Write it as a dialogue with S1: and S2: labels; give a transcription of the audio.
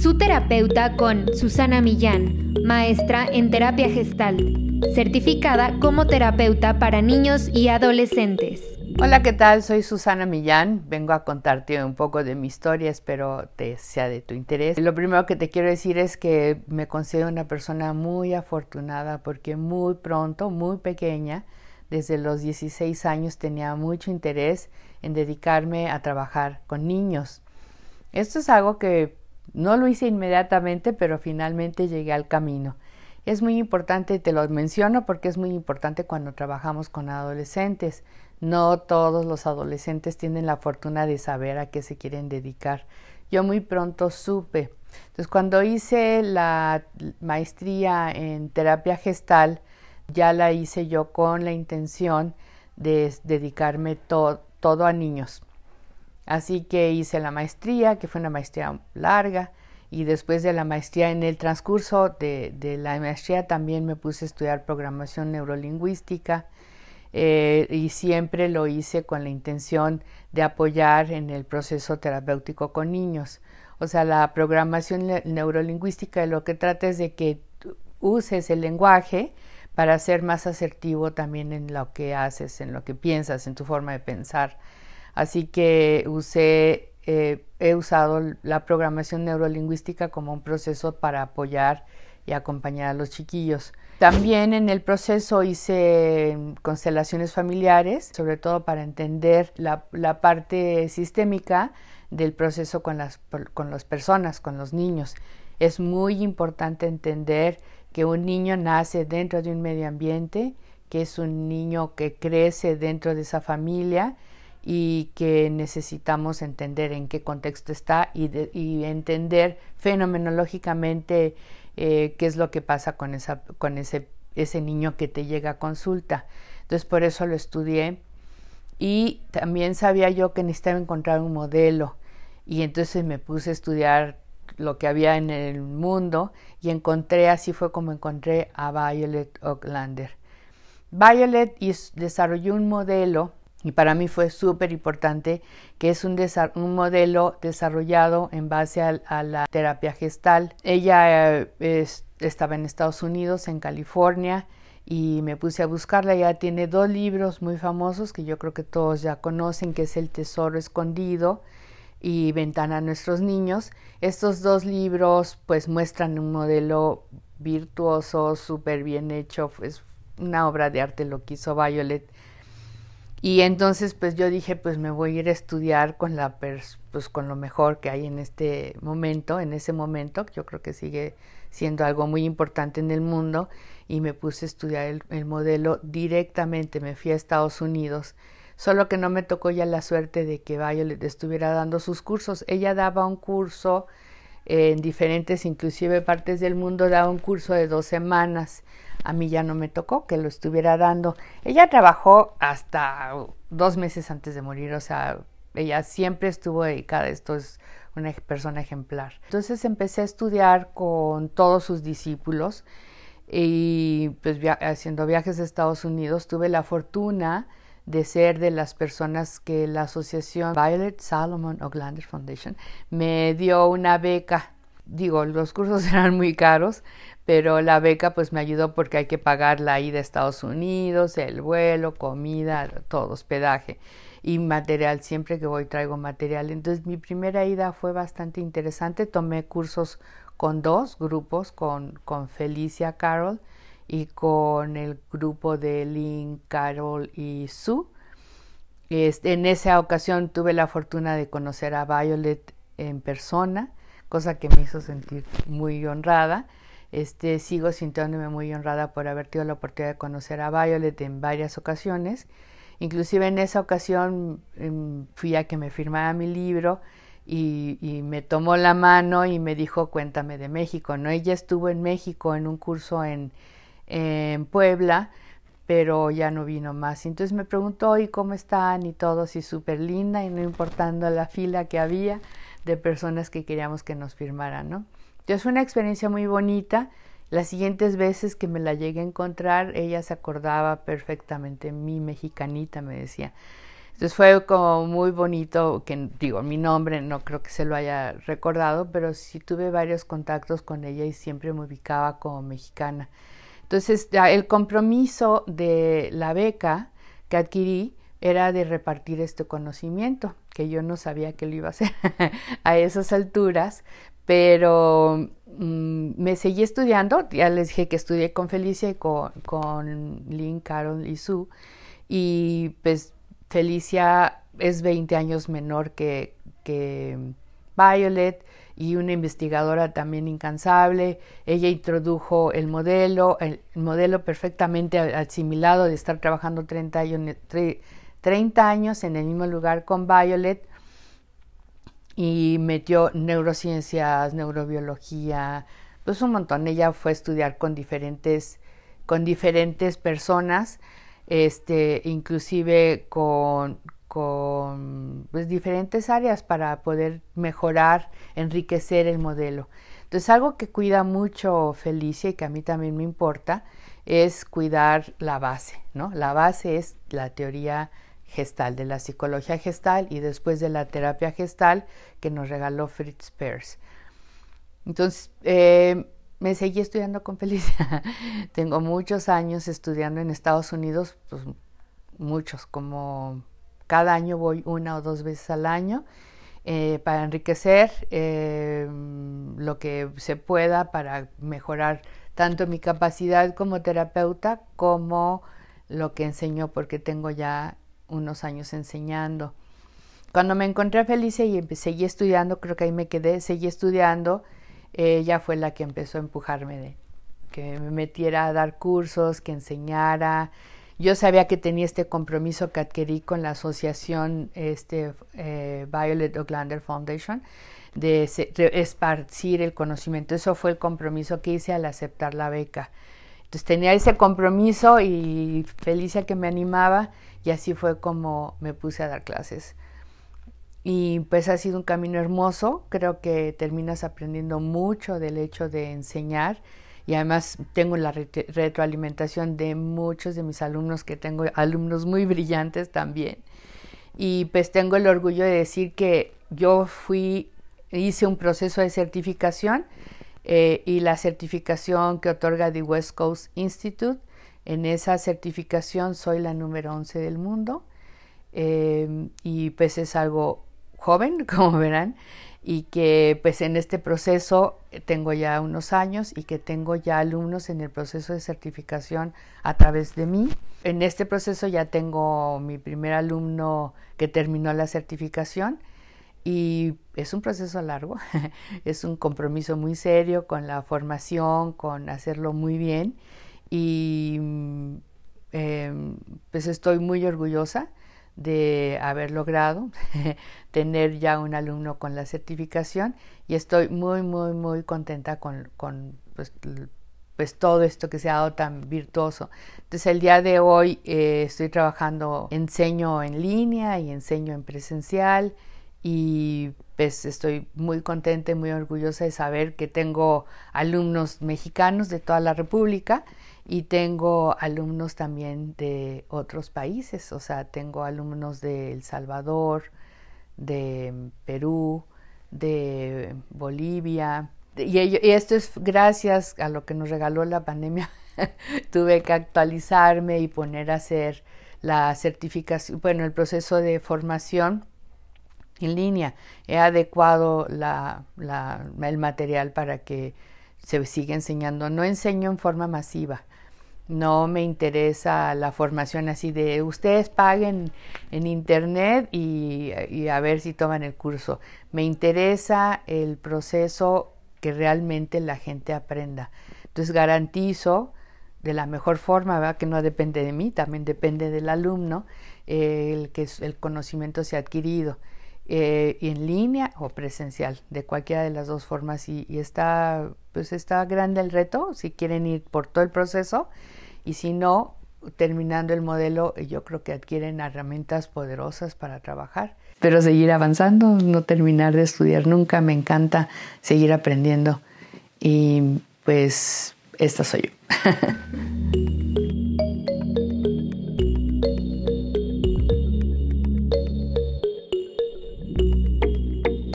S1: Su terapeuta con Susana Millán, maestra en terapia gestal, certificada como terapeuta para niños y adolescentes.
S2: Hola, ¿qué tal? Soy Susana Millán. Vengo a contarte un poco de mi historia, espero te sea de tu interés. Lo primero que te quiero decir es que me considero una persona muy afortunada porque muy pronto, muy pequeña, desde los 16 años tenía mucho interés en dedicarme a trabajar con niños. Esto es algo que no lo hice inmediatamente, pero finalmente llegué al camino. Es muy importante, te lo menciono porque es muy importante cuando trabajamos con adolescentes. No todos los adolescentes tienen la fortuna de saber a qué se quieren dedicar. Yo muy pronto supe. Entonces, cuando hice la maestría en terapia gestal, ya la hice yo con la intención de dedicarme todo a niños. Así que hice la maestría, que fue una maestría larga, y después de la maestría, en el transcurso de, la maestría también me puse a estudiar programación neurolingüística eh, y siempre lo hice con la intención de apoyar en el proceso terapéutico con niños. O sea, la programación neurolingüística lo que trata es de que uses el lenguaje para ser más asertivo también en lo que haces, en lo que piensas, en tu forma de pensar. Así que usé, eh, he usado la programación neurolingüística como un proceso para apoyar y acompañar a los chiquillos. También en el proceso hice constelaciones familiares, sobre todo para entender la, parte sistémica del proceso con las, con las personas, con los niños. Es muy importante entender que un niño nace dentro de un medio ambiente, que es un niño que crece dentro de esa familia y que necesitamos entender en qué contexto está y, entender fenomenológicamente eh, qué es lo que pasa con, esa, con ese, ese niño que te llega a consulta. Entonces por eso lo estudié y también sabía yo que necesitaba encontrar un modelo y entonces me puse a estudiar lo que había en el mundo y encontré, así fue como encontré a Violet Ocklander. Violet desarrolló un modelo y para mí fue súper importante que es un, modelo desarrollado en base a, la terapia gestal. Ella eh, estaba en Estados Unidos, en California, y me puse a buscarla. Ella tiene dos libros muy famosos que yo creo que todos ya conocen, que es El Tesoro Escondido y Ventana a Nuestros Niños. Estos dos libros pues muestran un modelo virtuoso, súper bien hecho, es una obra de arte lo que hizo Violet y entonces pues yo dije pues me voy a ir a estudiar con la pues con lo mejor que hay en este momento, en ese momento, yo creo que sigue siendo algo muy importante en el mundo y me puse a estudiar el, el modelo directamente, me fui a Estados Unidos, solo que no me tocó ya la suerte de que Violet estuviera dando sus cursos, ella daba un curso en diferentes, inclusive partes del mundo, daba un curso de dos semanas a mí ya no me tocó que lo estuviera dando. Ella trabajó hasta dos meses antes de morir, o sea, ella siempre estuvo dedicada esto, es una persona ejemplar. Entonces empecé a estudiar con todos sus discípulos y pues haciendo viajes a Estados Unidos tuve la fortuna de ser de las personas que la asociación Violet Salomon Oglander Foundation me dio una beca. Digo, los cursos eran muy caros, pero la beca pues me ayudó porque hay que pagar la ida a Estados Unidos, el vuelo, comida, todo, hospedaje y material. Siempre que voy traigo material. Entonces mi primera ida fue bastante interesante. Tomé cursos con dos grupos, con, con Felicia Carol y con el grupo de Lynn, Carol y Sue. Este, en esa ocasión tuve la fortuna de conocer a Violet en persona, cosa que me hizo sentir muy honrada este, sigo sintiéndome muy honrada por haber tenido la oportunidad de conocer a Violet en varias ocasiones. Inclusive en esa ocasión em, fui a que me firmara mi libro y, me tomó la mano y me dijo cuéntame de México. ¿no? Ella estuvo en México en un curso en, en Puebla, pero ya no vino más. Entonces me preguntó y cómo están y todo, y súper linda y no importando la fila que había de personas que queríamos que nos firmaran, ¿no? Entonces fue una experiencia muy bonita. Las siguientes veces que me la llegué a encontrar, ella se acordaba perfectamente, mi mexicanita, me decía. Entonces fue como muy bonito, que digo, mi nombre no creo que se lo haya recordado, pero sí tuve varios contactos con ella y siempre me ubicaba como mexicana. Entonces el compromiso de la beca que adquirí era de repartir este conocimiento, que yo no sabía que lo iba a hacer a esas alturas, pero mm, me seguí estudiando, ya les dije que estudié con Felicia y con, con Lynn, Carol y Sue, y pues Felicia es 20 años menor que, que Violet y una investigadora también incansable. Ella introdujo el modelo, el modelo perfectamente asimilado de estar trabajando 30 años, 30 años en el mismo lugar con Violet y metió neurociencias, neurobiología, pues un montón. Ella fue a estudiar con diferentes, con diferentes personas este, inclusive con, con pues, diferentes áreas para poder mejorar, enriquecer el modelo. Entonces, algo que cuida mucho Felicia y que a mí también me importa es cuidar la base, ¿no? La base es la teoría gestal, de la psicología gestal y después de la terapia gestal que nos regaló Fritz Perls. Entonces, eh, me seguí estudiando con Felicia. Tengo muchos años estudiando en Estados Unidos, pues muchos, como cada año voy una o dos veces al año eh, para enriquecer eh, lo que se pueda para mejorar tanto mi capacidad como terapeuta como lo que enseño porque tengo ya unos años enseñando. Cuando me encontré a Felicia y seguí estudiando, creo que ahí me quedé, seguí estudiando ella fue la que empezó a empujarme de que me metiera a dar cursos, que enseñara. Yo sabía que tenía este compromiso que adquirí con la asociación este, eh, Violet Oglander Foundation de, esparcir el conocimiento. Eso fue el compromiso que hice al aceptar la beca. Entonces tenía ese compromiso y felicia que me animaba y así fue como me puse a dar clases y pues ha sido un camino hermoso, creo que terminas aprendiendo mucho del hecho de enseñar y además tengo la retroalimentación de muchos de mis alumnos, que tengo alumnos muy brillantes también. Y pues tengo el orgullo de decir que yo fui, hice un proceso de certificación eh, y la certificación que otorga The West Coast Institute, en esa certificación soy la número 11 del mundo. Eh, y pues es algo joven, como verán, y que pues en este proceso tengo ya unos años y que tengo ya alumnos en el proceso de certificación a través de mí. En este proceso ya tengo mi primer alumno que terminó la certificación y es un proceso largo, es un compromiso muy serio con la formación, con hacerlo muy bien y em, pues estoy muy orgullosa de haber logrado tener ya un alumno con la certificación y estoy muy, muy, muy contenta con, con pues, pues, todo esto que se ha dado tan virtuoso. Entonces el día de hoy eh, estoy trabajando, enseño en línea y enseño en presencial y pues estoy muy contenta y muy orgullosa de saber que tengo alumnos mexicanos de toda la República y tengo alumnos también de otros países, o sea, tengo alumnos de El Salvador, de Perú, de Bolivia, y, esto es gracias a lo que nos regaló la pandemia. Tuve que actualizarme y poner a hacer la certificación, bueno, el proceso de formación en línea. He adecuado la, el material para que se siga enseñando. No enseño en forma masiva no me interesa la formación así de ustedes paguen en internet y, a ver si toman el curso. Me interesa el proceso que realmente la gente aprenda. Entonces garantizo de la mejor forma, que no depende de mí, también depende del alumno, el que el conocimiento sea adquirido. Eh, en línea o presencial, de cualquiera de las dos formas. Y, y, está, pues está grande el reto, si quieren ir por todo el proceso, y si no, terminando el modelo, yo creo que adquieren herramientas poderosas para trabajar. Pero seguir avanzando, no terminar de estudiar nunca, me encanta seguir aprendiendo y pues esta soy yo.